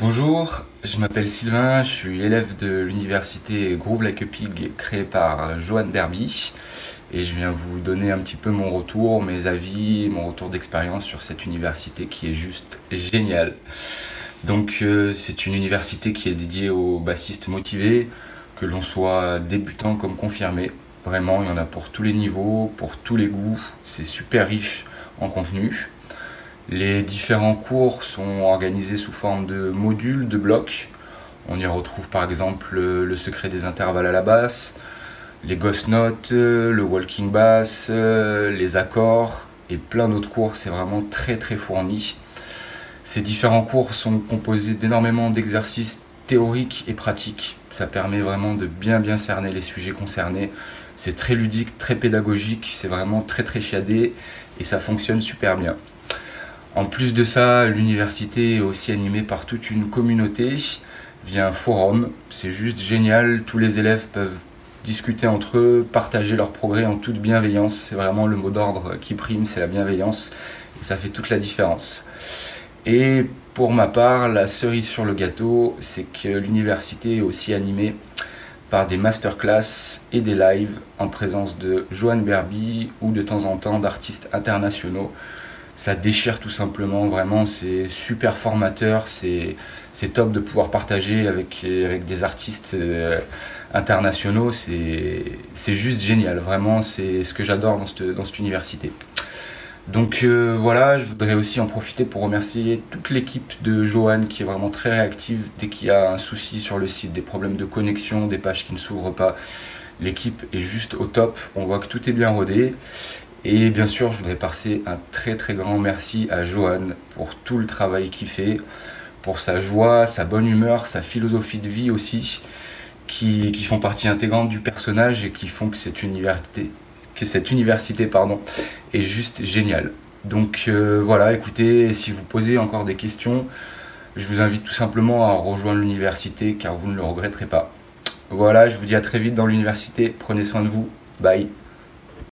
Bonjour, je m'appelle Sylvain, je suis élève de l'université Groove Like Pig créée par Johan Derby et je viens vous donner un petit peu mon retour, mes avis, mon retour d'expérience sur cette université qui est juste géniale. Donc euh, c'est une université qui est dédiée aux bassistes motivés, que l'on soit débutant comme confirmé. Vraiment, il y en a pour tous les niveaux, pour tous les goûts, c'est super riche en contenu. Les différents cours sont organisés sous forme de modules, de blocs. On y retrouve par exemple le secret des intervalles à la basse, les ghost notes, le walking bass, les accords et plein d'autres cours. C'est vraiment très très fourni. Ces différents cours sont composés d'énormément d'exercices théoriques et pratiques. Ça permet vraiment de bien bien cerner les sujets concernés. C'est très ludique, très pédagogique, c'est vraiment très très chiadé et ça fonctionne super bien. En plus de ça, l'université est aussi animée par toute une communauté via un forum. C'est juste génial, tous les élèves peuvent discuter entre eux, partager leurs progrès en toute bienveillance. C'est vraiment le mot d'ordre qui prime, c'est la bienveillance. Et ça fait toute la différence. Et pour ma part, la cerise sur le gâteau, c'est que l'université est aussi animée par des masterclass et des lives en présence de Joanne Berby ou de temps en temps d'artistes internationaux ça déchire tout simplement, vraiment, c'est super formateur, c'est top de pouvoir partager avec, avec des artistes euh, internationaux, c'est juste génial, vraiment, c'est ce que j'adore dans cette, dans cette université. Donc euh, voilà, je voudrais aussi en profiter pour remercier toute l'équipe de Johan qui est vraiment très réactive dès qu'il y a un souci sur le site, des problèmes de connexion, des pages qui ne s'ouvrent pas. L'équipe est juste au top, on voit que tout est bien rodé. Et bien sûr, je voudrais passer un très très grand merci à Johan pour tout le travail qu'il fait, pour sa joie, sa bonne humeur, sa philosophie de vie aussi, qui, font partie intégrante du personnage et qui font que cette université, que cette université pardon, est juste géniale. Donc euh, voilà, écoutez, si vous posez encore des questions, je vous invite tout simplement à rejoindre l'université car vous ne le regretterez pas. Voilà, je vous dis à très vite dans l'université, prenez soin de vous, bye